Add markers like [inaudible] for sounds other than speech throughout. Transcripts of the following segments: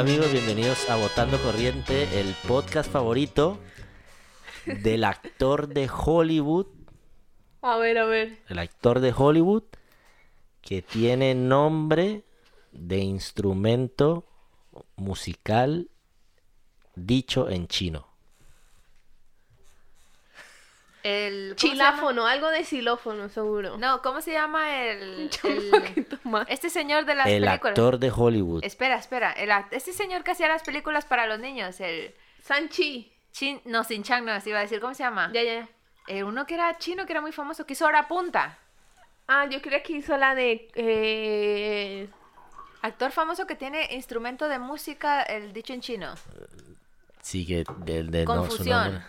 Hola amigos, bienvenidos a Votando Corriente, el podcast favorito del actor de Hollywood, A ver, a ver. el actor de Hollywood que tiene nombre de instrumento musical dicho en chino. El. Chiláfono, algo de xilófono, seguro. No, ¿cómo se llama el, [laughs] Un el- poquito más. este señor de las El películas? actor de Hollywood. Espera, espera. El este señor que hacía las películas para los niños, el Sanchi. Chin, no, Sin Chang, no, se iba a decir, ¿cómo se llama? Ya, ya, ya. Eh, uno que era chino, que era muy famoso, que hizo hora punta. Ah, yo creía que hizo la de. Eh... Actor famoso que tiene instrumento de música, el dicho en chino. Sí, que de, de- no, su Confusión. nombre.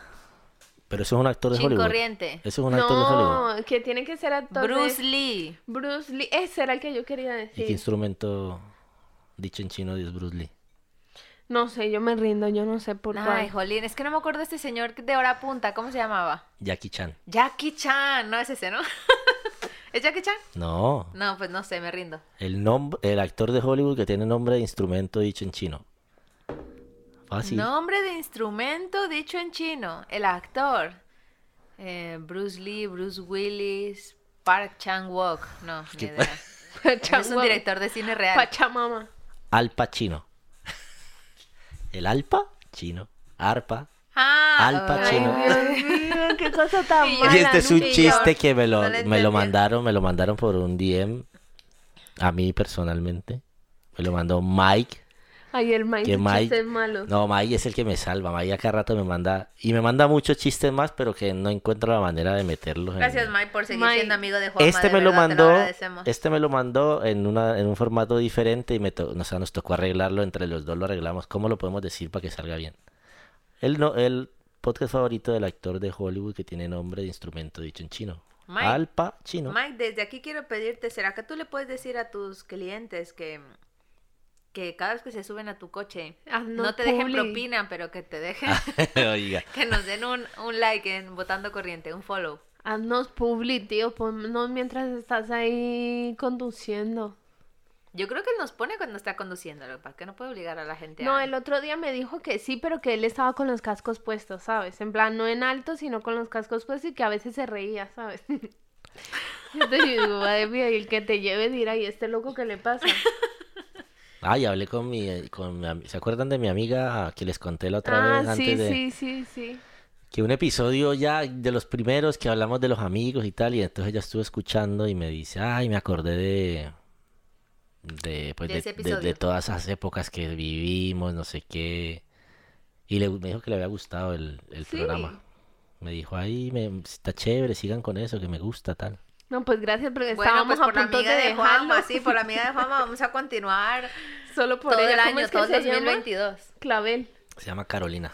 Pero eso es un actor de Chin Hollywood. corriente. Eso es un actor de Hollywood. No, que tiene que ser actor. de- Bruce Lee. Bruce Lee. Ese era el que yo quería ¿Y qué decir. instrumento dicho en chino es Bruce Lee? No sé, yo me rindo, yo no sé por Ay, cuál. jolín, es que no me acuerdo de este señor de hora punta, ¿cómo se llamaba? Jackie Chan. Jackie Chan, no es ese, ¿no? [laughs] ¿Es Jackie Chan? No, No, pues no sé, me rindo. el nombre, el actor de Hollywood que tiene nombre de instrumento dicho en chino. Fácil. Nombre de instrumento dicho en chino. El actor. Eh, Bruce Lee, Bruce Willis, Park Chan-wook. No, ni ¿Qué idea. [laughs] Es un director de cine real. Pachamama. Alpa chino. [laughs] El alpa chino. Arpa. Ah, Al ay, Pacino. Dios [laughs] mío, qué cosa tan Y mala. Y este es un chiste que me lo, no me lo mandaron, me lo mandaron por un DM. A mí personalmente. Me lo mandó Mike. Ay, el Mike, Que Mike- chistes malos. No, Mike es el que me salva. Mike a cada rato me manda. Y me manda muchos chistes más, pero que no encuentro la manera de meterlos en- Gracias, Mike, por seguir Mike. siendo amigo de Juanma. Este de me lo verdad, mandó, este me lo mandó en una, en un formato diferente y me to- o sea, nos tocó arreglarlo entre los dos, lo arreglamos. ¿Cómo lo podemos decir para que salga bien? El no, el podcast favorito del actor de Hollywood que tiene nombre de instrumento dicho en chino. Mike. Alpa chino. Mike, desde aquí quiero pedirte, ¿será que tú le puedes decir a tus clientes que, que cada vez que se suben a tu coche Haznos no te dejen propina, pero que te dejen, [laughs] Oiga. [laughs] que nos den un, un like en Votando Corriente, un follow? Haznos publi, tío. Ponnos mientras estás ahí conduciendo. Yo creo que él nos pone cuando está conduciendo, lo que no puede obligar a la gente No, a... el otro día me dijo que sí, pero que él estaba con los cascos puestos, ¿sabes? En plan, no en alto, sino con los cascos puestos y que a veces se reía, ¿sabes? [laughs] Yo te digo, madre mía, y el que te lleve dirá, ¿y este loco qué le pasa? Ay, hablé con mi, con mi am- ¿Se acuerdan de mi amiga que les conté la otra ah, vez antes sí, de sí, sí, sí. que un episodio ya de los primeros que hablamos de los amigos y tal y entonces ella estuvo escuchando y me dice, "Ay, me acordé de de pues De todas esas épocas que vivimos, no sé qué." Y le, me dijo que le había gustado el, el Sí. programa. Me dijo, "Ay, me, está chévere, sigan con eso, que me gusta tal." No, pues gracias, porque Bueno, estábamos pues por a la amiga de de. Juanma, sí, por la amiga de Juanma vamos a continuar [laughs] Solo por todo ella. el ¿Cómo año, es que todo el se llama? 2022. Clavel. Se llama Carolina.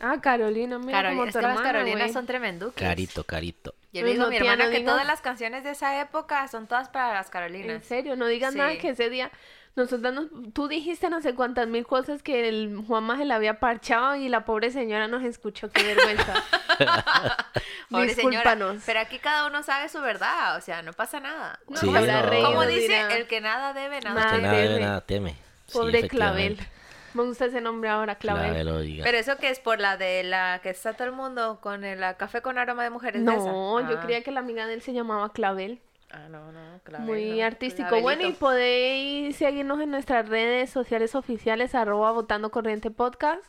Ah, Carolina, mira Carolina, como es que las Carolinas son tremenduques. Carito, carito. Yo Pues le digo a mi hermana no que digas- todas las canciones de esa época son todas para las En Carolinas. serio, no digas nada que ese día nosotros nos- tú dijiste no sé cuántas mil cosas que el Juanma se la había parchado y la pobre señora nos escuchó, qué vergüenza. [laughs] Pobre señora. Pero aquí cada uno sabe su verdad, o sea, no pasa nada. No, Sí, Como- no. Como dice, dirá. el que nada debe, nada Nada Que teme. nada debe, teme. nada teme. Sí, Pobre Clavel. efectivamente. Me gusta ese nombre ahora, Clavel. Clavel. Pero eso que es por la de la que está todo el mundo con el café con aroma de mujeres. de No, esa? yo Ah. creía que la amiga de él se llamaba Clavel. Ah, no, no, claro. Muy no, artístico. Bueno, y podéis seguirnos en nuestras redes sociales oficiales, arroba votando corriente podcast.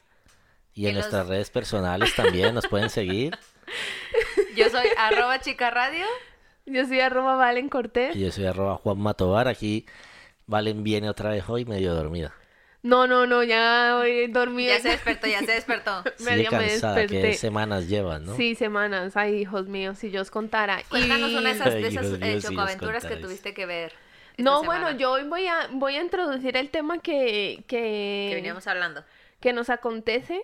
Y en en los- nuestras redes personales también nos pueden seguir. [laughs] Yo soy arroba chica radio. Yo soy arroba Valen Cortés. Y yo soy arroba Juan Matobar. Aquí Valen viene otra vez hoy medio dormida. No, no, no, ya hoy dormí. Ya se despertó, ya se despertó. Sigue [laughs] Medio me desperté. que semanas llevas, ¿no? Sí, semanas. Ay, hijos míos, si yo os contara. Cuéntanos Y- una de esas, de esas eh, si chocoaventuras que tuviste que ver. No, semana bueno, yo hoy voy a, voy a introducir el tema que, que, Que veníamos hablando. que nos acontece.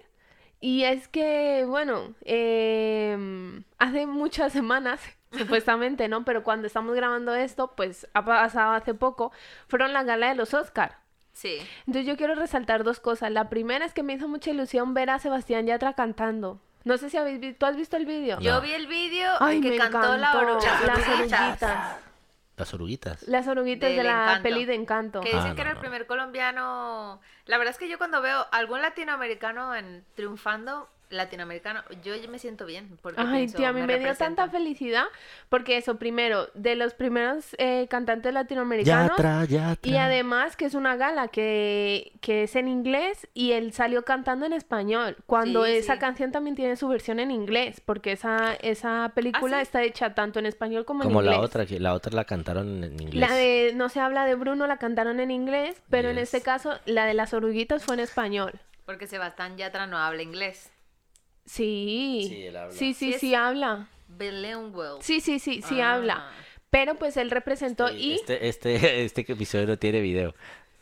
Y es que, bueno, em, hace muchas semanas, [laughs] supuestamente, ¿no? Pero cuando estamos grabando esto, pues ha pasado hace poco, fueron la gala de los Oscar. Sí. Entonces yo quiero resaltar dos cosas. La primera es que me hizo mucha ilusión ver a Sebastián Yatra cantando. No sé si habéis visto, ¿tú has visto el vídeo? Yo vi el vídeo Ay, que cantó la oruga. Las oruguitas. Las oruguitas. Las oruguitas de la Encanto. peli de Encanto. Que dicen Ah, que era no, el primer colombiano. La verdad es que yo cuando veo algún latinoamericano en triunfando, latinoamericano, yo me siento bien. Porque Ay, pienso, tío, a mí me, dio tanta felicidad porque eso, primero, de los primeros eh, cantantes latinoamericanos Yatra, Yatra. y además que es una gala que, que es en inglés y él salió cantando en español, cuando Sí, esa sí. canción también tiene su versión en inglés, porque esa, esa película sí? está hecha tanto en español como, Como en la inglés. otra, que la otra la cantaron en inglés. La de No se habla de Bruno la cantaron en inglés, pero en Yes. este caso la de las oruguitas fue en español. Porque Sebastián Yatra no habla inglés. Sí, Sí, él habla. sí, sí, Sí, sí, habla. Bilingual. Sí, sí, sí, sí Ah. habla. Pero pues él representó Este- y... Este, este, [laughs] este episodio no tiene video.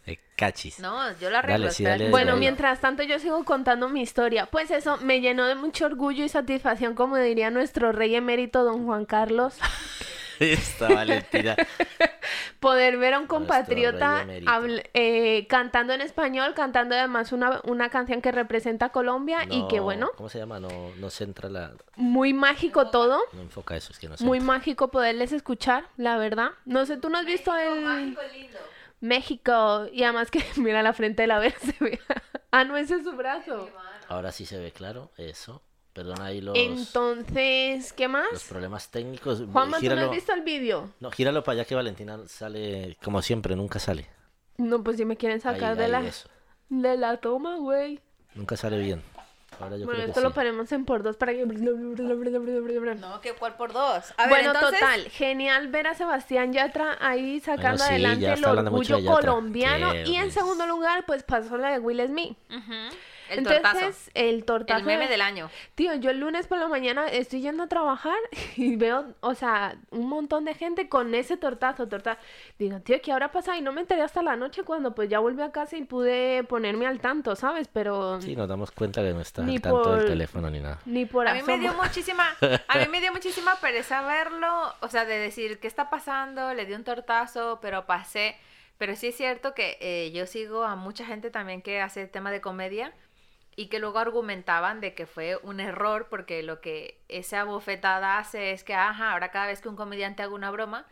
Eh, cachis. No, yo la arreglo. Dale, sí, dale, Bueno. mientras tanto yo sigo contando mi historia. Pues eso me llenó de mucho orgullo y satisfacción, como diría nuestro rey emérito don Juan Carlos, [laughs] [laughs] Esta Valentina. [laughs] poder ver a un compatriota eh, cantando en español, cantando además una, una canción que representa a Colombia y que No, bueno, ¿Cómo se llama? No, no centra la. muy mágico todo. No enfoca eso, es que no Muy centra. mágico poderles escuchar, la verdad. No sé, tú no has visto el Mágico lindo. México y además que [laughs] mira la frente de la vez se ve. ah, no, ese es su brazo. Ahora sí se ve claro, eso. Perdona ahí los, Entonces, ¿qué los más? problemas técnicos. Juanma, ¿tú no gíralo, has visto el vídeo? no, gíralo para allá que Valentina sale, como siempre, nunca sale. No, pues si me quieren sacar Ahí, de ahí, la eso. de la toma, güey. Nunca sale bien. Ahora yo Bueno, creo esto que lo sí. ponemos en por dos para que... No, que cuál por dos. A ver, bueno, entonces, total, genial ver a Sebastián Yatra ahí sacando sí, adelante ya el está hablando mucho orgullo colombiano. Qué y en segundo lugar, pues pasó la de Will Smith. Ujú, El tortazo. Entonces, el tortazo. El meme de- del año. Tío, yo el lunes por la mañana estoy yendo a trabajar [laughs] y veo, o sea, un montón de gente con ese tortazo, tortazo. Digo, tío, ¿qué habrá pasado? Y no me enteré hasta la noche cuando pues ya volví a casa y pude ponerme al tanto, ¿sabes? Pero Sí, nos damos cuenta que no está Ni al tanto del por- teléfono ni nada. ni por A mí me asomo. dio [laughs] muchísima, a mí me dio muchísima pereza verlo, o sea, de decir qué está pasando, le di un tortazo, pero pasé. Pero sí es cierto que eh, yo sigo a mucha gente también que hace tema de comedia y que luego argumentaban de que fue un error porque lo que esa bofetada hace es que, ajá, ahora cada vez que un comediante haga una broma,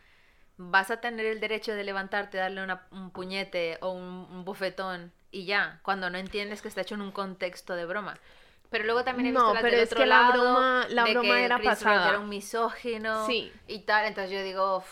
vas a tener el derecho de levantarte, darle una- un puñete o un, un bofetón y ya, cuando no entiendes que está hecho en un contexto de broma. Pero luego también he visto No, pero del es otro que la lado, broma- la de broma que era Chris pasada. era un misógino Sí. y tal, entonces yo digo,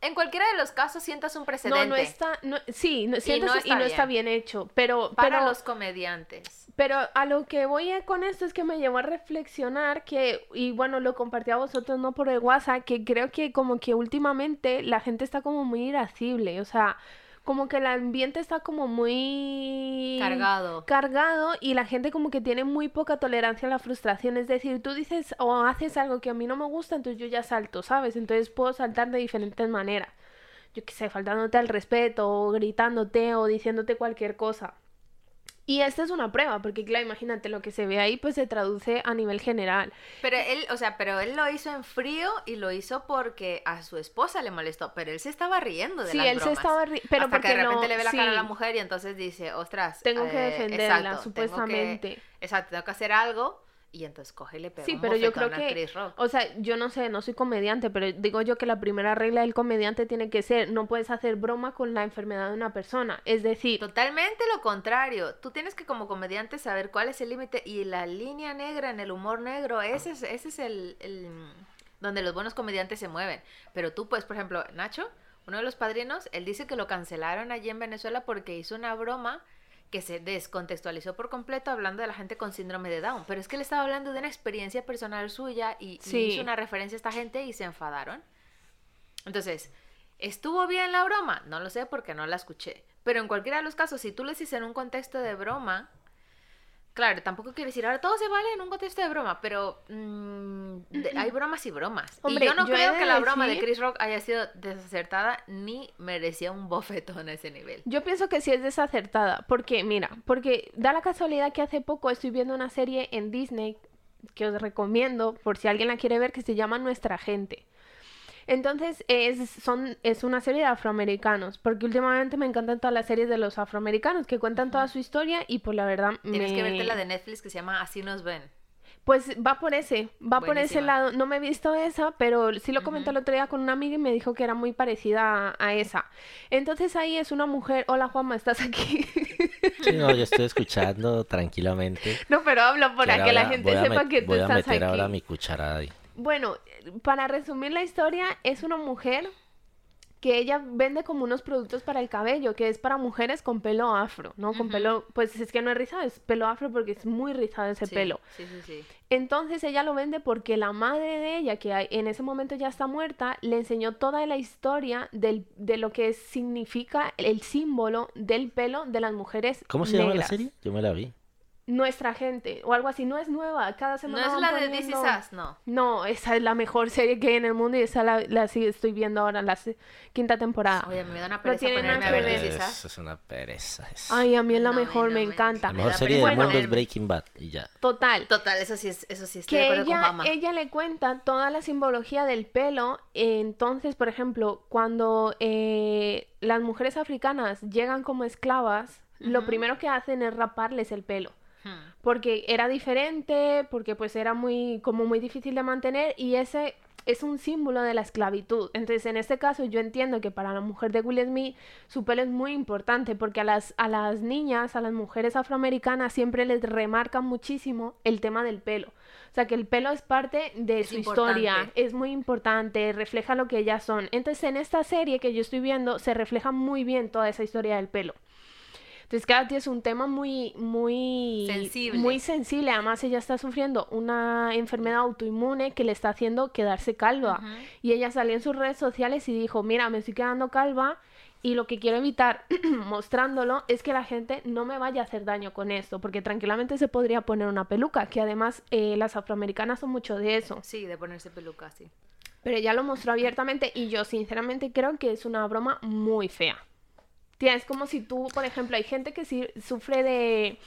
en cualquiera de los casos sientas un No, precedente no está, no, sí, no, siento- no y está no está bien hecho, pero, para pero, los comediantes. Pero a lo que voy con esto es que me llevó a reflexionar que, y bueno, lo compartí a vosotros no por el WhatsApp, que creo que como que últimamente la gente está como muy irascible, o sea, como que el ambiente está como muy Cargado. cargado y la gente como que tiene muy poca tolerancia a la frustración. Es decir, tú dices o haces algo que a mí no me gusta, entonces yo ya salto, ¿sabes? Entonces puedo saltar de diferentes maneras. Yo qué sé, faltándote al respeto o gritándote o diciéndote cualquier cosa. Y esta es una prueba, porque claro, imagínate, lo que se ve ahí pues se traduce a nivel general. Pero él, o sea, pero él lo hizo en frío y lo hizo porque a su esposa le molestó, pero él se estaba riendo de Sí, las él se estaba ri- pero Hasta que de porque no- repente le ve la cara a la sí. mujer y entonces dice, ostras, Tengo que eh, defenderla, exacto, tengo que- supuestamente. exacto, tengo que hacer algo y entonces coge y le pega Sí, un pero yo creo a que, Chris Rock. o sea, yo no sé, no soy comediante, pero digo yo que la primera regla del comediante tiene que ser, no puedes hacer broma con la enfermedad de una persona. Es decir, Totalmente lo contrario. Tú tienes que como comediante saber cuál es el límite y la línea negra en el humor negro, ese es, ese es el, el- donde los buenos comediantes se mueven. Pero tú, pues, por ejemplo, Nacho, uno de los padrinos, él dice que lo cancelaron allí en Venezuela porque hizo una broma que se descontextualizó por completo hablando de la gente con síndrome de Down. Pero es que él estaba hablando de una experiencia personal suya y, y Sí. hizo una referencia a esta gente y se enfadaron. Entonces, ¿estuvo bien la broma? No lo sé porque no la escuché. Pero en cualquiera de los casos, si tú lo dices en un contexto de broma, Claro, tampoco quiero decir, ahora todo se vale en un contexto de broma, pero mm, de- hay bromas y bromas. Hombre, y yo no yo creo de que la broma de Chris Rock haya sido desacertada ni merecía un bofetón a ese nivel. Yo pienso que sí es desacertada, porque mira, porque da la casualidad que hace poco estoy viendo una serie en Disney que os recomiendo por si alguien la quiere ver que se llama Nuestra Gente. Entonces es, son, es una serie de afroamericanos, porque últimamente me encantan todas las series de los afroamericanos que cuentan toda su historia y pues la verdad Tienes me... que verte la de Netflix que se llama Así nos ven. Pues va por ese, va por ese lado. No me he visto esa, pero sí lo comenté Ujú. el otro día con una amiga y me dijo que era muy parecida a, a esa. Entonces ahí es una mujer. Hola Juanma, ¿estás aquí? Sí, no, yo estoy escuchando tranquilamente. no, pero hablo para que la ahora- gente sepa que tú Voy a estás meter ahora aquí. mi cucharada ahí. Bueno, para resumir la historia, es una mujer que ella vende como unos productos para el cabello, que es para mujeres con pelo afro, ¿no? Con pelo, pues es que no es rizado, es pelo afro porque es muy rizado ese Sí, pelo. Sí, sí, sí. Entonces ella lo vende porque la madre de ella, que hay- en ese momento ya está muerta, le enseñó toda la historia del, de lo que significa el símbolo del pelo de las mujeres ¿Cómo se llama la serie? Yo me la vi. Nuestra gente, o algo así, no es nueva, cada No semana es van la de This Is Us, no. No, esa es la mejor serie que hay en el mundo y esa la, la sí estoy viendo ahora, la se- quinta temporada. Oye, me da una No pereza ponerme nada a ver. This Is Us. Es una pereza. es- Ay, a mí es la No, mejor, no me me- encanta. La me mejor serie del mundo es. Breaking Bad y ya. Total, Total, eso sí, es, eso sí estoy de que con ella, ella le cuenta toda la simbología del pelo. Entonces, por ejemplo, cuando eh, las mujeres africanas llegan como esclavas, lo primero que hacen es raparles el pelo. Porque era diferente, porque pues era muy, como muy difícil de mantener y ese es un símbolo de la esclavitud. Entonces, en este caso, yo entiendo que para la mujer de Will Smith su pelo es muy importante porque a las, a las niñas, a las mujeres afroamericanas siempre les remarcan muchísimo el tema del pelo. O sea, que el pelo es parte de Es su historia, es muy importante, refleja lo que ellas son. Entonces, en esta serie que yo estoy viendo, se refleja muy bien toda esa historia del pelo. Entonces, Katy es un tema muy, muy Sensible. Muy sensible. Además, ella está sufriendo una enfermedad autoinmune que le está haciendo quedarse calva. Y ella salió en sus redes sociales y dijo, mira, me estoy quedando calva y lo que quiero evitar [clears throat] mostrándolo es que la gente no me vaya a hacer daño con esto, porque tranquilamente se podría poner una peluca, que además eh, las afroamericanas son mucho de eso. Sí, de ponerse peluca, sí. Pero ella lo mostró abiertamente y yo sinceramente creo que es una broma muy fea. Es como si tú, por ejemplo, hay gente que sí sufre de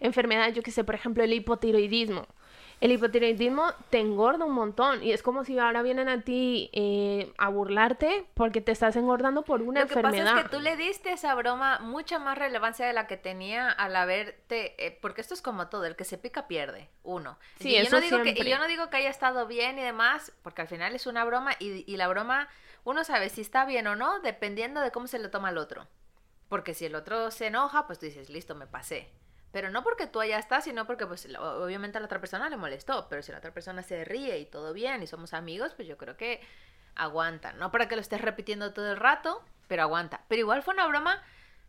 enfermedades, yo que sé, por ejemplo, el hipotiroidismo. El hipotiroidismo te engorda un montón y es como si ahora vienen a ti eh, a burlarte porque te estás engordando por una Lo que enfermedad. pasa es que tú le diste a esa broma mucha más relevancia de la que tenía al haberte, eh, porque esto es como todo, el que se pica pierde, uno. Sí, y yo eso no digo que, y yo no digo que haya estado bien y demás, porque al final es una broma y, y la broma uno sabe si está bien o no dependiendo de cómo se lo toma el otro. Porque si el otro se enoja, pues tú dices, listo, me pasé. Pero no porque tú allá estás, sino porque pues obviamente a la otra persona le molestó. Pero si la otra persona se ríe y todo bien y somos amigos, pues yo creo que aguanta. No para que lo estés repitiendo todo el rato, pero aguanta. Pero igual fue una broma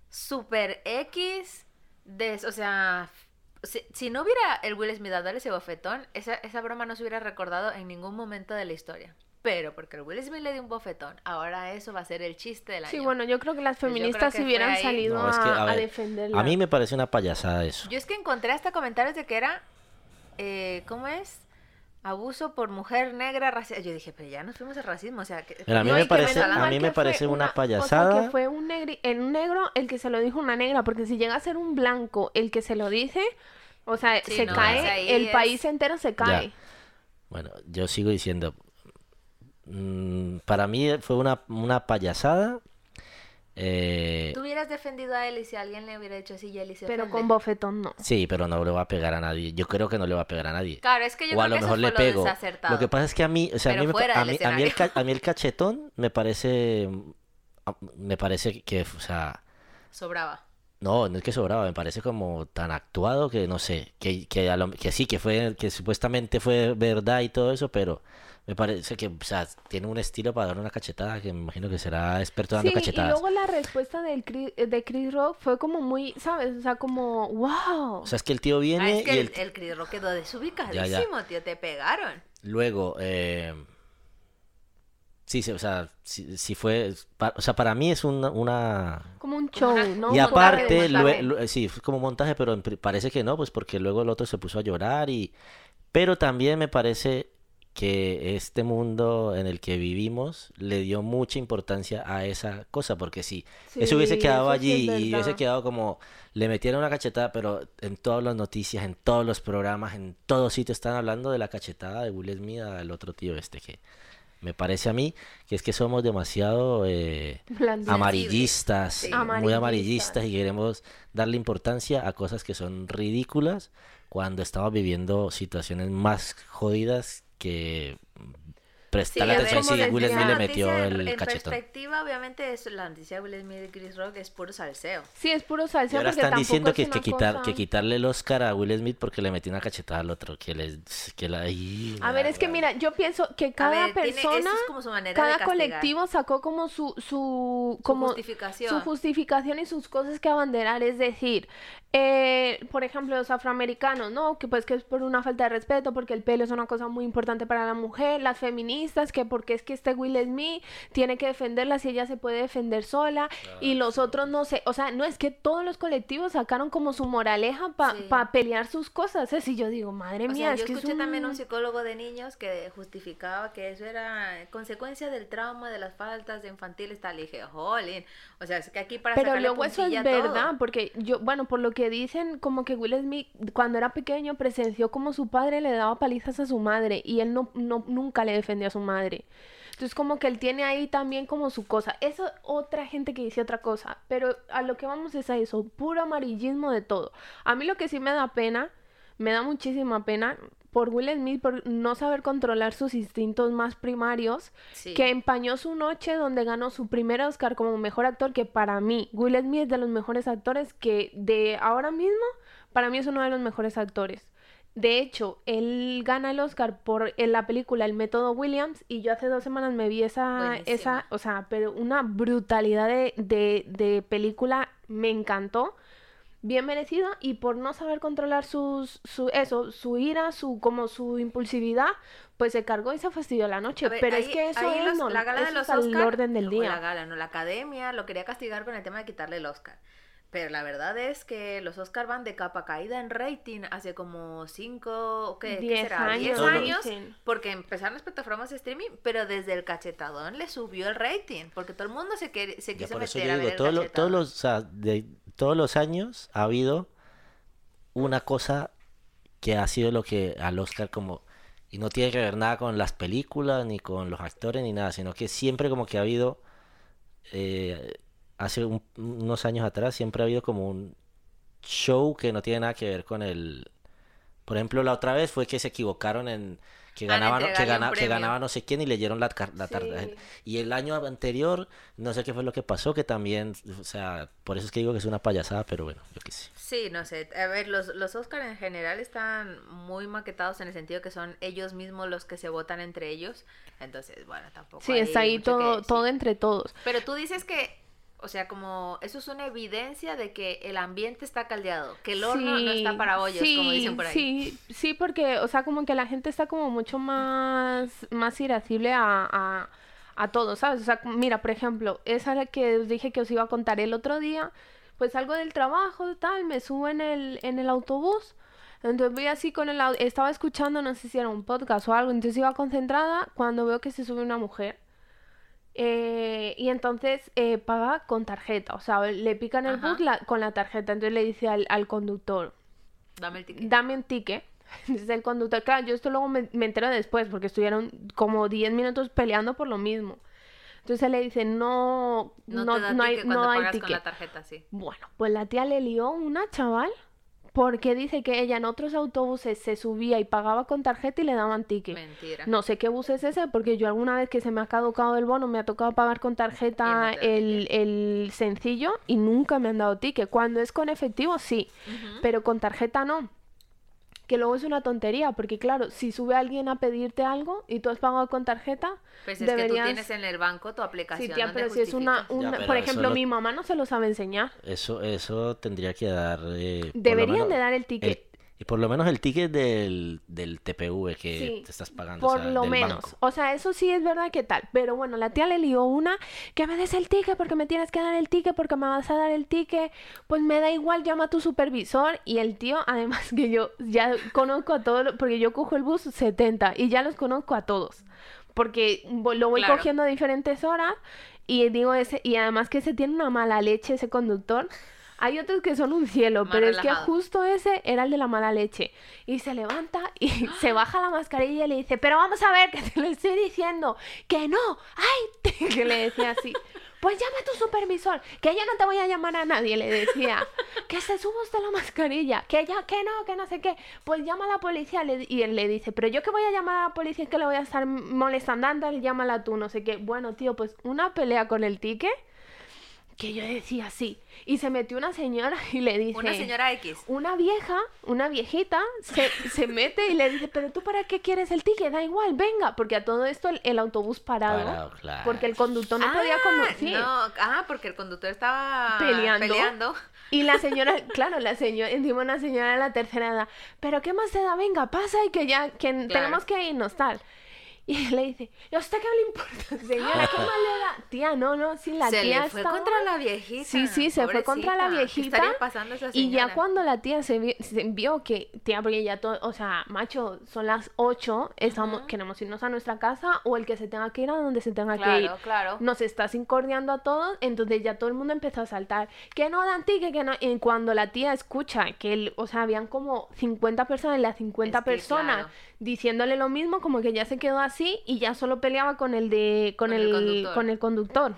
super X. De, o sea, si, no hubiera el Will Smith dar ese bofetón, esa, esa broma no se hubiera recordado en ningún momento de la historia. Pero porque el Will Smith le dio un bofetón, ahora eso va a ser el chiste del año. Sí, bueno, yo creo que las Pues feministas que si hubieran ahí. salido No, es que, a, a a ver, defenderla. A mí me parece una payasada eso. Yo es que encontré hasta comentarios de que era, eh, ¿cómo es? Abuso por mujer negra, racial. Yo dije, pero ya nos fuimos al racismo, o sea, que... Pero a mí No, me parece- a mí me parece una O sea, payasada. que fue un, negri- en un negro el que se lo dijo una negra, porque si llega a ser un blanco el que se lo dice, o sea, Sí, se no, cae, o el es- país entero se cae. Bueno, yo sigo diciendo, mm, para mí fue una, una payasada. eh, Tú hubieras defendido a él y si alguien le hubiera dicho así, ya él se Pero con bofetón no. sí, pero no le va a pegar a nadie. Yo creo que no le va a pegar a nadie. Claro, es que yo o a creo lo que mejor le lo pego. desacertado. Lo que pasa es que a mí, o sea, a mí, me, a mí, a mí el, a mí cachetón me parece, a- me parece que, o sea, Sobraba. no, no es que sobraba, me parece como tan actuado que no sé, que, que, a lo- que sí, que fue, que supuestamente fue verdad y todo eso, pero me parece que, o sea, tiene un estilo para dar una cachetada que me imagino que será experto dando Sí, y cachetadas. luego la respuesta del Chris- de Chris Rock fue como muy, ¿sabes? O sea, como, wow. O sea, es que el tío Ah, viene es que y el, el, el Chris Rock quedó desubicadísimo, tío, te pegaron. luego, eh, Sí, sí, o sea, sí, sí fue, o sea, para mí es una, una... Como un show, una- ¿no? Y Un aparte, montaje. sí, fue como montaje, pero parece que no, pues porque luego el otro se puso a llorar y... Pero también me parece que este mundo en el que vivimos le dio mucha importancia a esa cosa, porque si eso hubiese Sí, quedado eso sí es allí y hubiese quedado como le metieron una cachetada, pero en todas las noticias, en todos los programas, en todos sitios están hablando de la cachetada de Will Smith al otro tío este que me parece a mí que es que somos demasiado eh, amarillistas, Sí. muy Amarillistas. amarillistas y queremos darle importancia a cosas que son ridículas cuando estamos viviendo situaciones más jodidas que prestar ver, atención si Will Smith le metió en- el en cachetón. perspectiva, obviamente, es la noticia de Will Smith y Chris Rock es puro salseo. Sí, es puro Y salseo ahora porque están diciendo que, es que quitar, cosa- que quitarle el Oscar a Will Smith porque le metió una cachetada al otro, que les, que la ay, A ver, es que mira, yo pienso que cada ver, tiene- eso persona, es como su manera de cada colectivo sacó como su, su, como justificación. su justificación y sus cosas que abanderar. Es decir, eh, por ejemplo, los afroamericanos, ¿no? Que pues que es por una falta de respeto, porque el pelo es una cosa muy importante para la mujer. Las feministas, que porque es que este Will Smith tiene que defenderla si ella se puede defender sola. y los otros no sé, o sea, no es que todos los colectivos sacaron como su moraleja para Sí. pelear sus cosas. Es y yo digo, madre O mía, sea, es yo que es escuché también un- un psicólogo de niños que justificaba que eso era consecuencia del trauma de las faltas de infantiles tal y dije, jolín, o sea, es que aquí para Pero luego eso es todo. verdad, porque yo, bueno, por lo que dicen, como que Will Smith cuando era pequeño presenció como su padre le daba palizas a su madre y él no, no nunca le defendió a su madre. Entonces como que él tiene ahí también como su cosa. Eso otra gente que dice otra cosa, pero a lo que vamos es a eso, puro amarillismo de todo. A mí lo que sí me da pena, me da muchísima pena por Will Smith por no saber controlar sus instintos más primarios Sí. que empañó su noche donde ganó su primer Oscar como mejor actor, que para mí, Will Smith es de los mejores actores que de ahora mismo, para mí es uno de los mejores actores. De hecho, él gana el Oscar por en la película El método Williams y yo hace dos semanas me vi esa, esa o sea, pero una brutalidad de, de, de película, me encantó bien merecida y por no saber controlar sus, su, eso, su ira, su, como su impulsividad, pues se cargó y se fastidió la noche. Ver, Pero es que eso ahí es, los- no, la gala de los es al Oscar, orden del día. La gala, no, la academia lo quería castigar con el tema de quitarle el Oscar. Pero la verdad es que los Oscar van de capa caída en rating hace como 5, ¿qué, qué Diez será? 10 años, porque empezaron las plataformas de streaming, pero desde el cachetadón le subió el rating, porque todo el mundo se, quer- se Ya quiso eso meter yo a ver digo, el todo lo- todos los, o sea, de todos los años ha habido una cosa que ha sido lo que al Oscar como y no tiene que ver nada con las películas ni con los actores ni nada, sino que siempre como que ha habido eh, hace un- unos años atrás siempre ha habido como un show que no tiene nada que ver con el por ejemplo la otra vez fue que se equivocaron en que en ganaba no- que, gana- que ganaba no sé quién y leyeron la, la Sí. y el año anterior no sé qué fue lo que pasó que también o sea por eso es que digo que es una payasada pero bueno yo qué sé Sí, no sé. A ver, los, los Oscar en general están muy maquetados en el sentido que son ellos mismos los que se votan entre ellos. Entonces, bueno, tampoco. Sí, hay está ahí todo, todo entre todos. Pero tú dices que, o sea, como eso es una evidencia de que el ambiente está caldeado, que el horno no está para hoyos, como dicen por ahí. Sí, sí, porque, o sea, como que la gente está como mucho más, más irascible a, a, a todo, ¿sabes? O sea, mira, por ejemplo, esa la que os dije que os iba a contar el otro día, pues salgo del trabajo, tal, me subo en el, en el autobús, entonces voy así con el, au- estaba escuchando, no sé si era un podcast o algo, entonces iba concentrada cuando veo que se sube una mujer. Eh, y entonces eh, paga con tarjeta, o sea, le pican el Ajá. bus la- con la tarjeta, entonces le dice al, al conductor, Dame el ticket. dame un ticket. [laughs] Entonces el conductor, claro, yo esto luego me, me entero después porque estuvieron como 10 minutos peleando por lo mismo. Entonces él le dice, no, no, no, no hay, ticket no hay pagas con ticket. la tarjeta, sí. Bueno, pues la tía le lió una chaval porque dice que ella en otros autobuses se subía y pagaba con tarjeta y le daban ticket. Mentira. No sé qué bus es ese, porque yo alguna vez que se me ha caducado el bono me ha tocado pagar con tarjeta el, el sencillo y nunca me han dado ticket. Cuando es con efectivo, sí, pero con tarjeta no. Que luego es una tontería, porque claro, si sube alguien a pedirte algo y tú has pagado con tarjeta, Pues es que tú tienes en el banco tu aplicación. Sí, tía, donde pero si es una, pero por ejemplo, lo- mi mamá no se lo sabe enseñar. eso eso tendría que dar eh, Deberían menos de dar el ticket. el, Y por lo menos el ticket del, del TPV que Sí, te estás pagando. o Por sea, lo del menos. banco. O sea, eso sí es verdad que tal. Pero bueno, la tía le lió una que me des el ticket porque me tienes que dar el ticket porque me vas a dar el ticket. Pues me da igual, llama a tu supervisor. Y el tío, [laughs] además que yo ya conozco a todos, porque yo cojo el bus 70 y ya los conozco a todos. Porque lo voy Claro. cogiendo a diferentes horas y digo ese, y además que se tiene una mala leche ese conductor. Hay otros que son un cielo, Más pero es que relajado. justo ese era el de la mala leche. Y se levanta y [gasps] se baja la mascarilla y le dice, pero vamos a ver, que te lo estoy diciendo, que no, ay, [laughs] que le decía así. Pues llama a tu supervisor, que yo no te voy a llamar a nadie, le decía. [laughs] Que se suba usted la mascarilla, que ya, que no, que no sé qué. Pues llama a la policía le- y él le dice, pero yo que voy a llamar a la policía es que le voy a estar molestando, anda, llámala tú, no sé qué. Bueno, tío, pues una pelea con el ticket que yo decía sí. Y se metió una señora y le dice... Una señora X. Una vieja, una viejita, se, se mete y le dice, pero tú para qué quieres el ticket, da igual, venga, porque a todo esto el, el autobús parado, Parado, claro. porque el conductor no podía Ah, conducir. No, ah, porque el conductor estaba Peleando. peleando. Y la señora, claro, la señora, encima una señora de la tercera edad, pero ¿qué más te da? Venga, pasa y que ya, que tenemos que irnos, tal. Y [laughs] le dice, ¿y a usted qué le importa, [laughs] señora? ¿Qué más le da? Tía, no, no, sí, la se tía le fue estaba- contra la viejita. Sí, sí, se fue contra la pobrecita. ¿Qué viejita. pasando esa Y ya cuando la tía se, vi- se vio que, tía, porque ya todo, o sea, macho, son las 8, estamos, queremos irnos a nuestra casa o el que se tenga que ir a donde se tenga que ir. Claro, claro. Nos está incordiando a todos, entonces ya todo el mundo empezó a saltar. Que no dan ticket, que no. Y cuando la tía escucha que, el, o sea, habían como 50 personas, las 50 Es que, personas claro. Diciéndole lo mismo, como que ya se quedó así y ya solo peleaba con el de, con, Con el el, conductor. con el conductor.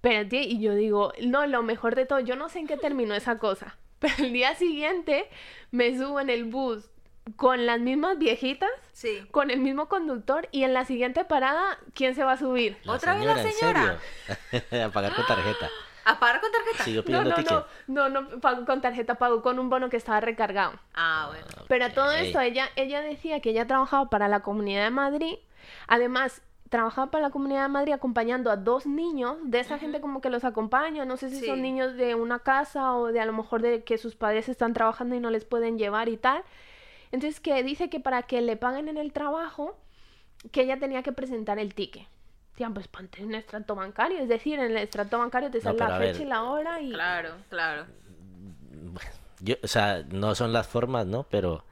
Pero, tía, y yo digo, no, lo mejor de todo, yo no sé en qué terminó esa cosa. [laughs] Pero el día siguiente me subo en el bus con las mismas viejitas, Sí. con el mismo conductor, y en la siguiente parada, ¿quién se va a subir? ¿Otra vez la ¿en señora? serio? [laughs] a pagar con tarjeta. ¿A pagar con tarjeta? Sigo No, pidiendo no, ticket. no, no, no pago con tarjeta, pago con un bono que estaba recargado. Ah, bueno. Pero a todo esto, ella, ella decía que ella trabajaba para la Comunidad de Madrid. Además, trabajaba para la Comunidad de Madrid acompañando a dos niños, de esa gente como que los acompaña. No sé si Sí. son niños de una casa o de a lo mejor de que sus padres están trabajando y no les pueden llevar y tal. Entonces, que dice que para que le paguen en el trabajo, que ella tenía que presentar el ticket. Tía, pues ponte en el extracto bancario, es decir, en el extracto bancario te No, sale pero la a fecha ver. y la hora y... Claro, claro. Yo, o sea, no son las formas, ¿no? Pero,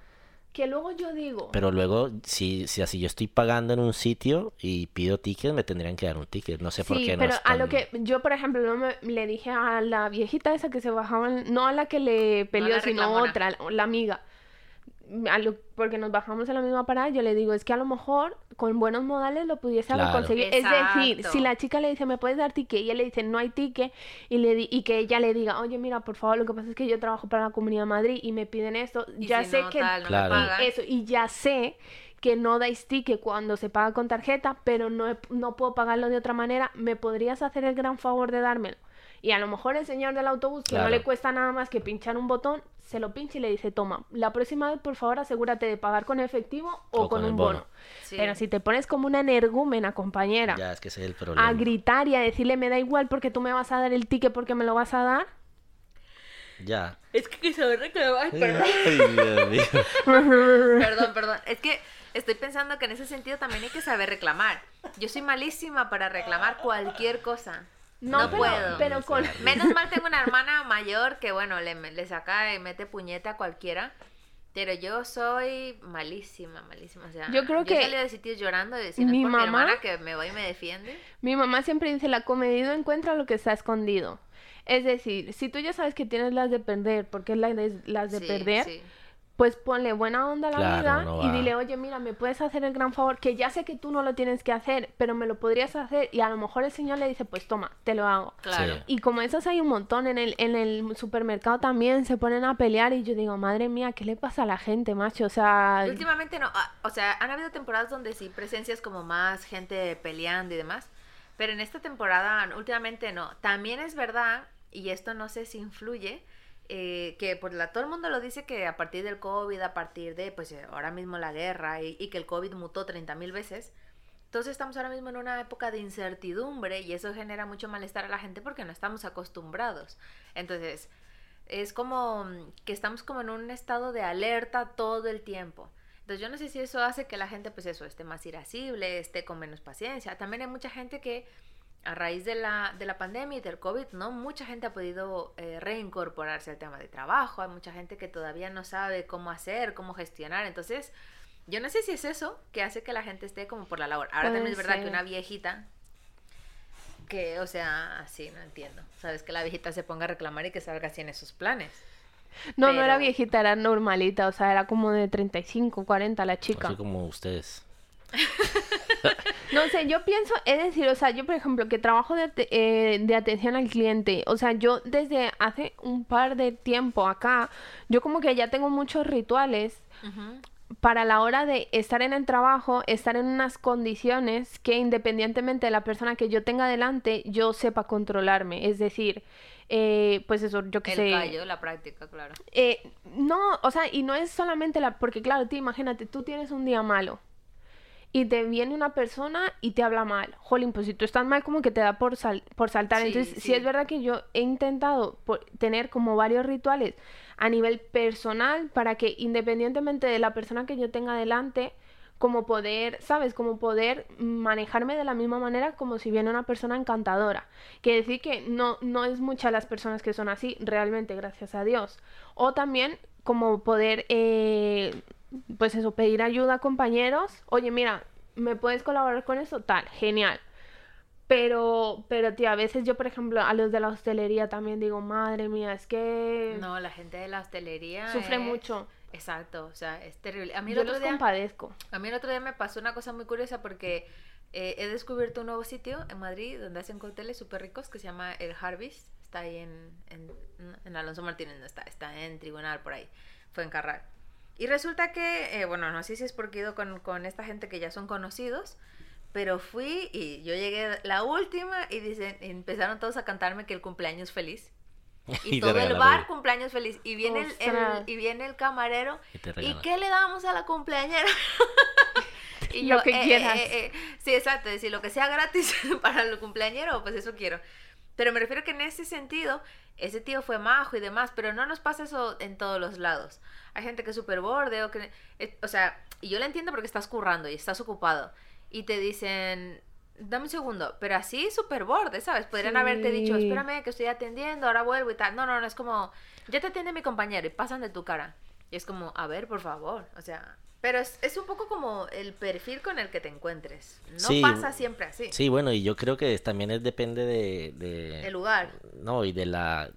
Que luego yo digo... pero luego, si, si así yo estoy pagando en un sitio y pido ticket, me tendrían que dar un ticket. No sé por Sí, qué no pero a lo están- que yo, por ejemplo, no me- le dije a la viejita esa que se bajaba, en- no a la que le peleó, la sino reclamona. otra, la amiga. A lo- porque nos bajamos en la misma parada, yo le digo, es que a lo mejor con buenos modales lo pudiese haber Claro. conseguido. Es decir, si la chica le dice, ¿me puedes dar ticket? Y él le dice, no hay ticket, y, le di- y que ella le diga, oye, mira, por favor, lo que pasa es que yo trabajo para la Comunidad de Madrid y me piden esto, Y ya si sé no, que tal, no Claro. eso, y ya sé que no dais ticket cuando se paga con tarjeta, pero no, no puedo pagarlo de otra manera, ¿me podrías hacer el gran favor de dármelo? Y a lo mejor el señor del autobús, que no le cuesta nada más que pinchar un botón, se lo pincha y le dice, toma, la próxima vez por favor asegúrate de pagar con efectivo o, O con, un bono. bono. Sí. Pero si te pones como una energúmena, compañera, Ya, es que ese es el problema. a gritar y a decirle, me da igual porque tú me vas a dar el ticket porque me lo vas a dar, Ya. Es que se me reclamar. Ay, Perdón. [laughs] Dios mío. perdón, perdón. Es que estoy pensando que en ese sentido también hay que saber reclamar. Yo soy malísima para reclamar cualquier cosa. No, No pero, puedo. pero con... Menos mal tengo una [laughs] hermana mayor que, bueno, le, le saca y mete puñete a cualquiera. Pero yo soy malísima, malísima. O sea, Yo creo que Yo de sitios llorando y es mi por mi mamá- hermana que me voy y me defiende. Mi mamá siempre dice, la comedido encuentra lo que está escondido. Es decir, si tú ya sabes que tienes las de perder, porque es la de- las de Sí, perder, sí. Pues ponle buena onda a la Claro, vida no y dile, oye, mira, me puedes hacer el gran favor, que ya sé que tú no lo tienes que hacer, pero me lo podrías hacer. Y a lo mejor el señor le dice, pues toma, te lo hago. Claro. Sí. Y como esas hay un montón en el, en el supermercado también, se ponen a pelear y yo digo, madre mía, ¿qué le pasa a la gente, macho? O sea, Últimamente no, ah, o sea, han habido temporadas donde sí presencias como más gente peleando y demás, pero en esta temporada últimamente no. También es verdad, y esto no sé si influye, eh, que por la, todo el mundo lo dice que a partir del COVID, a partir de pues eh, ahora mismo la guerra y, que el COVID mutó 30 mil veces, entonces estamos ahora mismo en una época de incertidumbre y eso genera mucho malestar a la gente porque no estamos acostumbrados. Entonces, es como mm, que estamos como en un estado de alerta todo el tiempo. Entonces yo no sé si eso hace que la gente pues eso esté más irascible, esté con menos paciencia. También hay mucha gente que a raíz de la, de la pandemia y del COVID, no mucha gente ha podido eh, reincorporarse al tema de trabajo, hay mucha gente que todavía no sabe cómo hacer, cómo gestionar. Entonces, yo no sé si es eso que hace que la gente esté como por la labor. Ahora Puede también es verdad ser. que una viejita que, o sea, así no entiendo. Sabes que la viejita se ponga a reclamar y que salga así en esos planes. No, no era viejita, era normalita, o sea, era como de 35, 40 la chica. Así como ustedes. No sé, yo pienso, es decir, o sea, yo por ejemplo que trabajo de, eh, de atención al cliente, o sea, yo desde hace un par de tiempo acá, yo como que ya tengo muchos rituales para la hora de estar en el trabajo, estar en unas condiciones que independientemente de la persona que yo tenga delante, yo sepa controlarme. Es decir, eh, pues eso, yo que El sé. callo, la práctica, claro. Eh, no, o sea, y no es solamente la, porque claro, tú imagínate, tú tienes un día malo y te viene una persona y te habla mal. Jolín, pues si tú estás mal, como que te da por, sal- por saltar. Sí, Entonces, sí. sí. es verdad que yo he intentado por- tener como varios rituales a nivel personal para que independientemente de la persona que yo tenga delante, como poder, ¿sabes? Como poder manejarme de la misma manera como si viene una persona encantadora. Que decir que no, no es muchas las personas que son así, realmente, gracias a Dios. O también como poder, eh, pues eso, pedir ayuda a compañeros. Oye, mira, ¿me puedes colaborar con eso? Tal, genial. Pero, pero, tío, a veces yo, por ejemplo, a los de la hostelería también digo, madre mía, es que No, la gente de la hostelería sufre es- mucho. Exacto, o sea, es terrible. A mí el Yo otro los día, compadezco. a mí el otro día me pasó una cosa muy curiosa porque eh, he descubierto un nuevo sitio en Madrid donde hacen cócteles súper ricos que se llama El Harvest. Está ahí en, en, en Alonso Martínez, no está, está en Tribunal por ahí, fue en Carral. Y resulta que, eh, bueno, no sé si es porque he ido con, con esta gente que ya son conocidos, pero fui y yo llegué la última y dicen, empezaron todos a cantarme que el cumpleaños feliz. [laughs] Y, Y todo el bar cumpleaños feliz. Y viene el, el- y viene el camarero. Y ¿Y qué le damos a la cumpleañera? [laughs] y Lo que quieras. eh, sí, exacto. Es decir, lo que sea gratis [laughs] para el cumpleañero, pues eso quiero. Pero me refiero que en ese sentido, ese tío fue majo y demás, pero no nos pasa eso en todos los lados. Hay gente que es súper borde o que... eh, o sea, y yo lo entiendo porque estás currando y estás ocupado. Y te dicen, dame un segundo, pero así súper borde, ¿sabes? Podrían haberte dicho, espérame que estoy atendiendo, ahora vuelvo y tal. No, no, no, es como, ya te atiende mi compañero y pasan de tu cara. Y es como, a ver, por favor, o sea... Pero es, es un poco como el perfil con el que te encuentres. No Sí. pasa siempre así. Sí, bueno, y yo creo que también es, depende de, de- El lugar. No, y de la...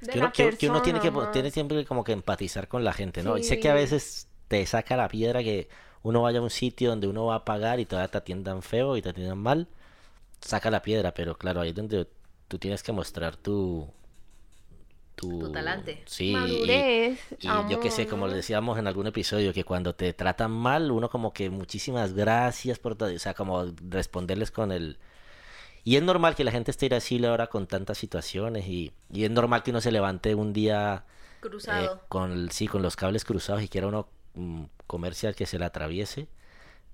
De que, uno, la que- que uno tiene que persona, tiene siempre como que empatizar con la gente, ¿no? Y sé que a veces te saca la piedra que uno vaya a un sitio donde uno va a pagar y todavía te atiendan feo y te atiendan mal, saca la piedra, pero claro, ahí es donde tú tienes que mostrar tu... Tu talante. Sí, y- Madurez, y yo qué sé, como le decíamos en algún episodio, que cuando te tratan mal, uno como que muchísimas gracias por todo, o sea, como responderles con el... Y es normal que la gente esté irascible ahora con tantas situaciones y, y es normal que uno se levante un día eh, Cruzado. con, el- sí, con los cables cruzados y quiera uno mm, comercial que se le atraviese,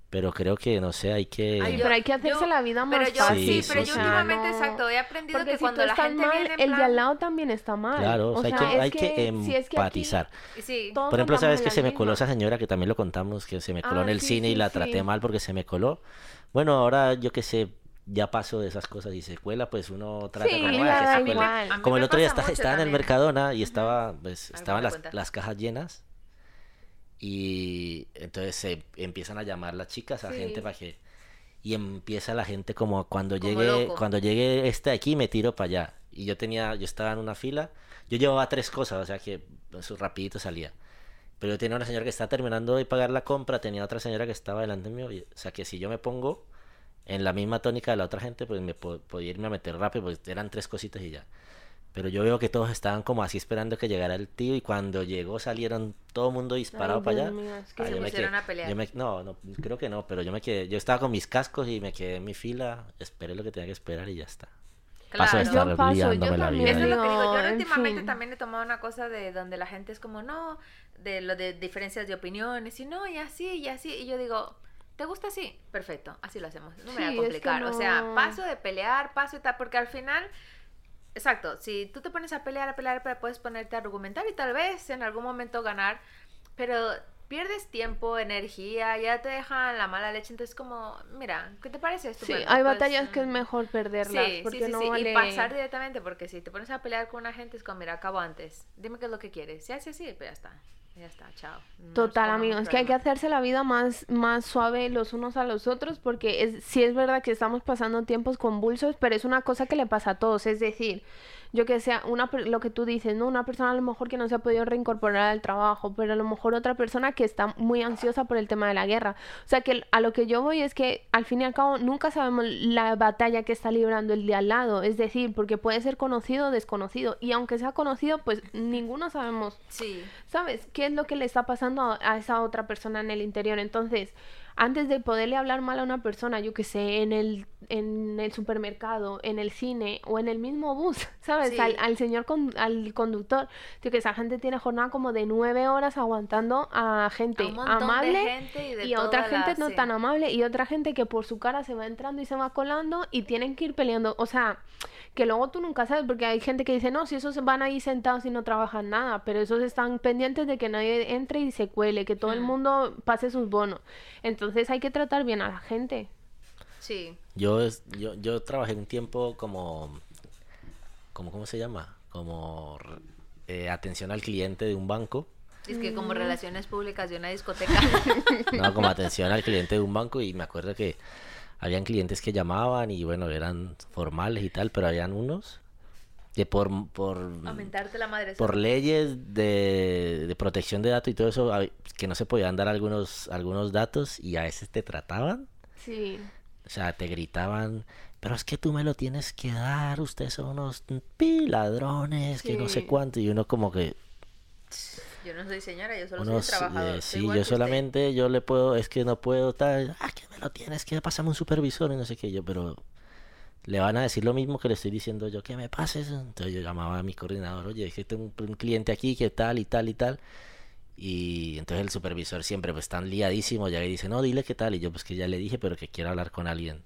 pero creo que, no sé, hay que... Ay, Pero hay que hacerse yo- la vida más pero yo, fácil, Sí, sí, pero sí, yo sí. últimamente, exacto, he aprendido Porque que si cuando tú la estás gente mal, viene en el de plan- al lado también está mal. Claro, o sea, hay que, hay que si es que aquí empatizar. Por ejemplo, ¿sabes en que se me coló misma. esa señora que también lo contamos, que se me coló en Ah, el sí, cine y la sí. traté mal porque se me coló? Bueno, ahora yo que sé, ya paso de esas cosas y se cuela, pues uno trata Sí, como, ya "Ah, que se da cuele". igual. A mí Como el otro día estaba, en el. Mercadona y estaba, pues, estaban las cajas llenas y entonces se empiezan a llamar las chicas a Sí. gente para que y empieza la gente como cuando Como llegue loco. cuando llegue este aquí me tiro para allá y yo tenía yo estaba en una fila yo llevaba tres cosas o sea que eso rapidito salía pero yo tenía una señora que estaba terminando de pagar la compra tenía otra señora que estaba delante mío y- o sea que si yo me pongo en la misma tónica de la otra gente pues me po- podía irme a meter rápido pues eran tres cositas y ya pero yo veo que todos estaban como así esperando que llegara el tío y cuando llegó salieron todo el mundo disparado Ay, para Dios allá mío, es que Ah, se yo me quedé- a pelear. yo me- no, no, creo que no, pero yo me quedé, yo estaba con mis cascos y me quedé en mi fila, esperé lo que tenía que esperar y ya está. Paso de Claro. estar Yo paso, yo la vida. Eso es lo que digo. Yo en últimamente fin. también he tomado una cosa de donde la gente es como, no, de lo de diferencias de opiniones, y no, y así, y así. Y yo digo, ¿te gusta así? Perfecto, así lo hacemos. No me voy Sí, a es que complicar. O sea, no. paso de pelear, paso y tal, porque al final exacto, si tú te pones a pelear, a pelear, puedes ponerte a argumentar y tal vez en algún momento ganar, pero pierdes tiempo, energía, ya te dejan la mala leche, entonces como, mira, ¿qué te parece esto? Sí, Bueno, hay pues, batallas que es mm, mejor perderlas Sí, porque sí, sí, no vale... y pasar directamente, porque si te pones a pelear con una gente es como, mira, acabo antes, dime qué es lo que quieres, si haces así, pues ya está, ya está, chao. No Total, amigos, es que hay que hacerse la vida más, más suave los unos a los otros porque es, sí es verdad que estamos pasando tiempos convulsos, pero es una cosa que le pasa a todos. Es decir, yo que sea, una, lo que tú dices, ¿no? Una persona a lo mejor que no se ha podido reincorporar al trabajo, pero a lo mejor otra persona que está muy ansiosa por el tema de la guerra. O sea, que a lo que yo voy es que al fin y al cabo nunca sabemos la batalla que está librando el de al lado. Es decir, porque puede ser conocido o desconocido. Y aunque sea conocido, pues ninguno sabemos Sí, ¿Sabes? ¿Qué es lo que le está pasando a, a esa otra persona en el interior? Entonces, antes de poderle hablar mal a una persona, yo que sé, en el, en el supermercado, en el cine o en el mismo bus, [laughs] ¿sabes? Sí. Al, al señor, con- al conductor, tío, que esa gente tiene jornada como de nueve horas aguantando a gente A amable gente y de y a otra gente la- no sí. tan amable y otra gente que por su cara se va entrando y se va colando y tienen que ir peleando. O sea, que luego tú nunca sabes, porque hay gente que dice, no, si esos van ahí sentados y no trabajan nada, pero esos están pendientes de que nadie entre y se cuele, que todo el mundo pase sus bonos. Entonces hay que tratar bien a la gente. sí, Yo, es- yo, yo trabajé un tiempo como, como, ¿cómo se llama? Como eh, atención al cliente de un banco. es que Mm. como relaciones públicas de una discoteca. [laughs] No, como [laughs] atención al cliente de un banco y me acuerdo que habían clientes que llamaban y bueno, eran formales y tal, pero habían unos que por, por, Aumentarte la madre. por leyes de, de protección de datos y todo eso, que no se podían dar algunos, algunos datos y a veces te trataban, Sí. o sea, te gritaban, pero es que tú me lo tienes que dar, ustedes son unos ladrones, que no sé cuánto, y uno como que, Yo no soy señora, yo solo uno, soy un trabajador. eh, soy sí, yo usted. solamente, yo le puedo, es que no puedo tal, ah, que me lo tienes que pasarme un supervisor y no sé qué, yo, pero le van a decir lo mismo que le estoy diciendo yo, que me pases, entonces yo llamaba a mi coordinador, oye, es que tengo un, un cliente aquí que tal y tal y tal, y entonces el supervisor siempre pues tan liadísimo, ya le dice, no, dile qué tal, y yo pues que ya le dije, pero que quiero hablar con alguien.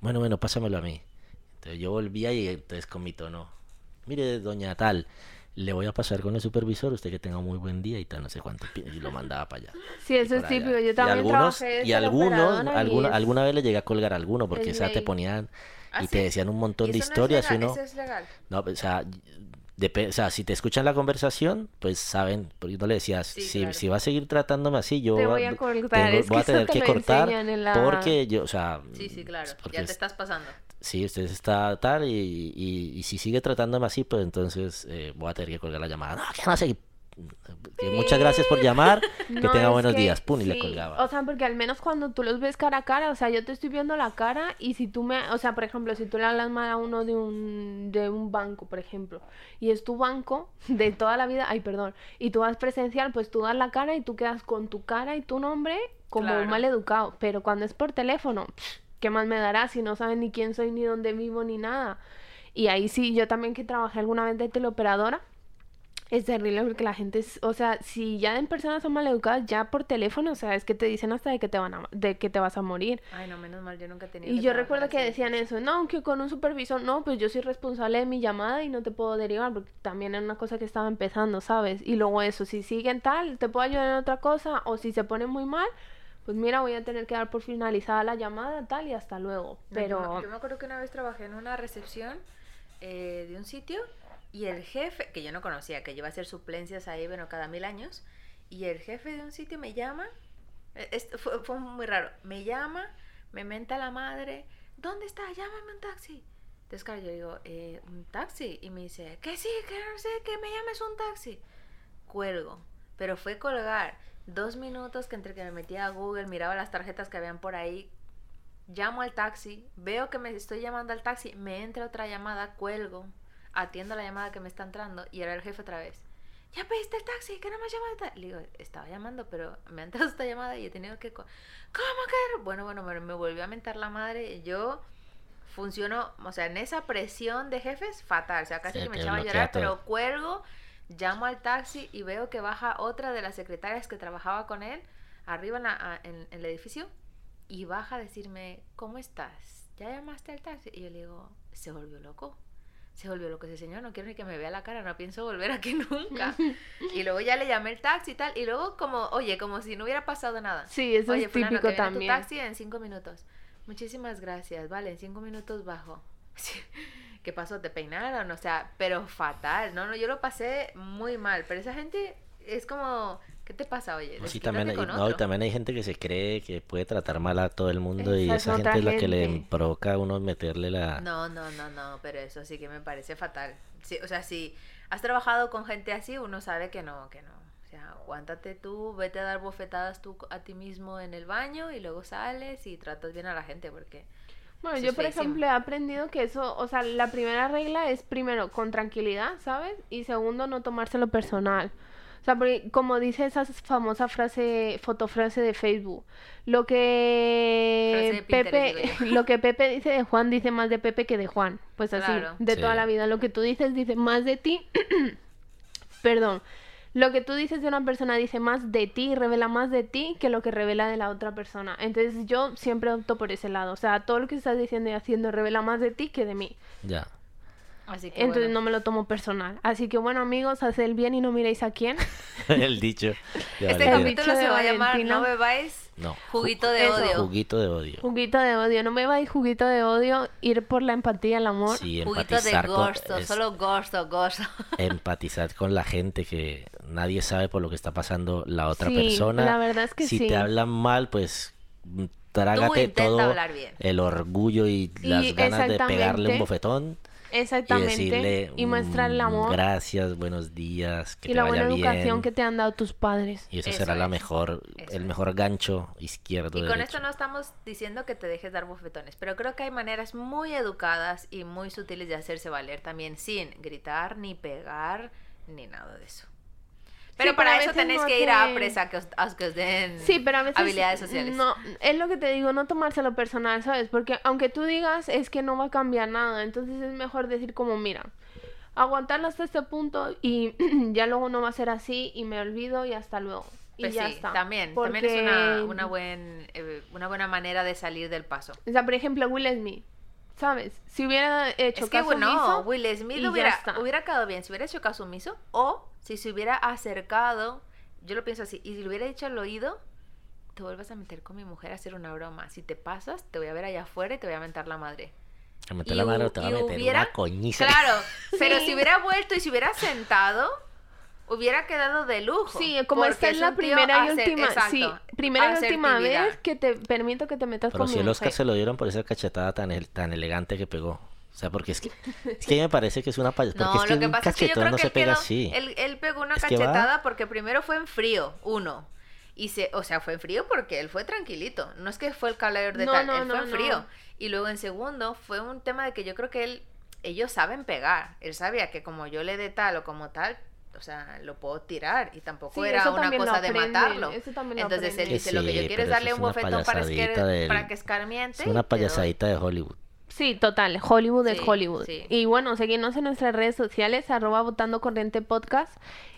Bueno, bueno, pásamelo a mí. Entonces yo volvía y entonces con mi tono, mire, doña tal, le voy a pasar con el supervisor, usted que tenga un muy buen día y tal, no sé cuánto, y lo mandaba para allá. Sí, eso y es allá. típico. Yo Y también algunos, trabajé y algunos, y alguna, es- alguna vez le llegué a colgar a alguno, porque es o sea, te ponían ¿Ah, y sí? te decían un montón ¿Y de no es historias y legal? uno... ¿Eso es legal? No, o sea, depe- o sea, si te escuchan la conversación, pues saben, porque no le decías, Sí, si, claro. si va a seguir tratándome así, yo Te voy a tengo- voy tener te que cortar la- porque yo, o sea, Sí, sí, claro. porque Ya te es- estás pasando. Sí, usted está tal y, y, y si sigue tratándome así, pues entonces eh, voy a tener que colgar la llamada. No, que no sé. que muchas gracias por llamar, [laughs] que No, tenga buenos que días, pum, y le colgaba. O sea, porque al menos cuando tú los ves cara a cara, o sea, yo te estoy viendo la cara y si tú me, o sea, por ejemplo, si tú le hablas mal a uno de un, de un banco, por ejemplo, y es tu banco de toda la vida, ay, perdón, y tú vas presencial, pues tú das la cara y tú quedas con tu cara y tu nombre como Claro. un mal educado, pero cuando es por teléfono, pff, ¿qué más me dará si no saben ni quién soy, ni dónde vivo, ni nada? Y ahí sí, yo también que trabajé alguna vez de teleoperadora, es terrible porque la gente es, o sea, si ya en personas son maleducadas, ya por teléfono, o sea, es que te dicen hasta de que te van a, de que te vas a morir. Ay, no, menos mal, yo nunca tenido Y que yo recuerdo que así. decían eso, no, que con un supervisor, no, pues yo soy responsable de mi llamada y no te puedo derivar, porque también era una cosa que estaba empezando, ¿sabes? Y luego eso, si siguen tal, te puedo ayudar en otra cosa, o si se ponen muy mal, pues mira, voy a tener que dar por finalizada la llamada, tal, y hasta luego. No, yo me- Pero, Yo me acuerdo que una vez trabajé en una recepción eh, de un sitio y el jefe, que yo no conocía, que lleva a hacer suplencias ahí, bueno, cada mil años, y el jefe de un sitio me llama, eh, esto fue, fue muy raro, me llama, me menta la madre, ¿dónde está? Llámame un taxi. Entonces, claro, yo digo, eh, ¿un taxi? Y me dice, que sí, que no sé, que me llames un taxi. Cuelgo, pero fue colgar dos minutos que entre que me metía a Google, miraba las tarjetas que habían por ahí, llamo al taxi, veo que me estoy llamando al taxi, me entra otra llamada, cuelgo, atiendo la llamada que me está entrando y era el jefe otra vez. Ya pediste el taxi, que no me has llamado. el ta-?" Le digo, estaba llamando, pero me ha entrado esta llamada y he tenido que... ¿Cómo que? Bueno, bueno, me, me volvió a mentar la madre. Yo funciono, o sea, en esa presión de jefes, fatal. O sea, casi Sí, que me echaba a llorar, todo. pero cuelgo, llamo al taxi y veo que baja otra de las secretarias que trabajaba con él, arriba en, la- en- en el edificio, y baja a decirme, ¿cómo estás? ¿Ya llamaste al taxi? Y yo le digo, se volvió loco. Se volvió loco ese señor, no quiero ni que me vea la cara, no pienso volver aquí [laughs] nunca. [laughs] y luego ya le llamé el taxi y tal, y luego como, oye, como si no hubiera pasado nada. Sí, eso Oye, es fulano, típico que viene tu también. taxi en cinco minutos. Muchísimas gracias, vale, en cinco minutos bajo. [laughs] ¿Qué pasó? ¿Te peinaron? O sea, pero fatal. No, no, yo lo pasé muy mal. Pero esa gente es como, ¿qué te pasa, oye? No, sí, también hay, no, y también hay gente que se cree que puede tratar mal a todo el mundo y Esa es esa gente es la que le provoca a uno meterle la... No, no, no, no, pero eso sí que me parece fatal. Sí, o sea, si has trabajado con gente así, uno sabe que no, que no. O sea, aguántate tú, vete a dar bofetadas tú a ti mismo en el baño y luego sales y tratas bien a la gente porque... Bueno, Eso yo por feísimo. ejemplo he aprendido que eso, o sea, la primera regla es primero con tranquilidad, ¿sabes? Y segundo no tomárselo personal. O sea, porque como dice esa famosa frase, fotofrase de Facebook, lo Frase que Pepe, [laughs] lo que Pepe dice de Juan dice más de Pepe que de Juan. Pues así, Claro. de Sí. toda la vida. Lo que tú dices dice más de ti, [clears throat] perdón. Lo que tú dices de una persona dice más de ti, revela más de ti que lo que revela de la otra persona. Entonces yo siempre opto por ese lado. O sea, todo lo que estás diciendo y haciendo revela más de ti que de mí. Ya. Así que Entonces bueno. no me lo tomo personal. Así que bueno amigos, haced el bien y no miréis a quién. [laughs] el dicho. Este capítulo se va a llamar. No bebáis No. juguito de Eso. odio. Juguito de odio. Juguito de odio. No me vais juguito de odio. Ir por la empatía, el amor. Sí, Juguito de con, gusto, es solo gusto, gusto. empatizar con la gente que nadie sabe por lo que está pasando la otra Sí, persona. la verdad es que si sí. te hablan mal, pues mm, trágate todo el orgullo y Y las ganas de pegarle un bofetón y Exactamente. decirle Y mostrar el mm, amor. gracias, buenos días, que y te la vaya buena educación bien. que te han dado tus padres. Y eso, Eso será la es. mejor, Eso el mejor gancho izquierdo. Y con derecho. esto no estamos diciendo que te dejes dar bofetones, pero creo que hay maneras muy educadas y muy sutiles de hacerse valer también sin gritar, ni pegar, ni nada de eso. Pero Sí, para eso tenéis no que ir a te- APRES a que os, a que os den Sí, pero a veces habilidades sociales. no es lo que te digo, no tomárselo personal, ¿sabes? Porque aunque tú digas es que no va a cambiar nada, entonces es mejor decir como, mira, aguantarlo hasta este punto y [clears throat] ya luego no va a ser así y me olvido y hasta luego. Y Pues ya sí, está. también, también es una, una, buen, eh, una buena manera de salir del paso. O sea, por ejemplo, Will Smith, ¿sabes? Si hubiera hecho Es que caso bueno, omiso, Will Smith hubiera, hubiera quedado bien si hubiera hecho caso omiso o si se hubiera acercado, yo lo pienso así, y si le hubiera dicho al oído, te vuelvas a meter con mi mujer a hacer una broma. Si te pasas, te voy a ver allá afuera y te voy a mentar la madre. Meto y la hu- te va a meter hubiera- una coñiza. Claro, [laughs] pero Sí. si hubiera vuelto y si hubiera sentado, hubiera quedado de lujo. Sí, como esta es la primera y última, sí, primera y última vez que te permito que te metas Pero con si mi el Oscar mujer. se lo dieron por esa cachetada tan, el- tan elegante que pegó. O sea, porque es que, es que me parece que es una payasada. No, Porque es que lo que un pasa es que yo cachetón creo no que se él, pega quedó- así. él, él pegó una Es cachetada porque primero fue en frío, uno. Y se, o sea, fue en frío porque él fue tranquilito. No es que fue el calor de No, tal, no, él fue en no. frío. Y luego en segundo fue un tema de que yo creo que él, ellos saben pegar. Él sabía que como yo le dé tal o como tal, o sea, lo puedo tirar. Y tampoco Sí, era eso una cosa de matarlo. eso también lo Entonces él dice, lo que yo quiero es darle es un bofetón para, del- para que escarmiente. Es una payasadita de Hollywood. Sí, total, Hollywood es Hollywood. sí. Y bueno, seguidnos en nuestras redes sociales, arroba votando corriente podcast,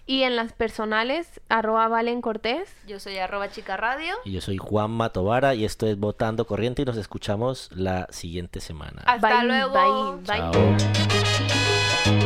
y en las personales, arroba Valen Cortés. Yo soy arroba chica radio. Y yo soy Juan Matovara y esto es Votando Corriente y nos escuchamos la siguiente semana. Hasta Bye, luego. bye, bye. Chao.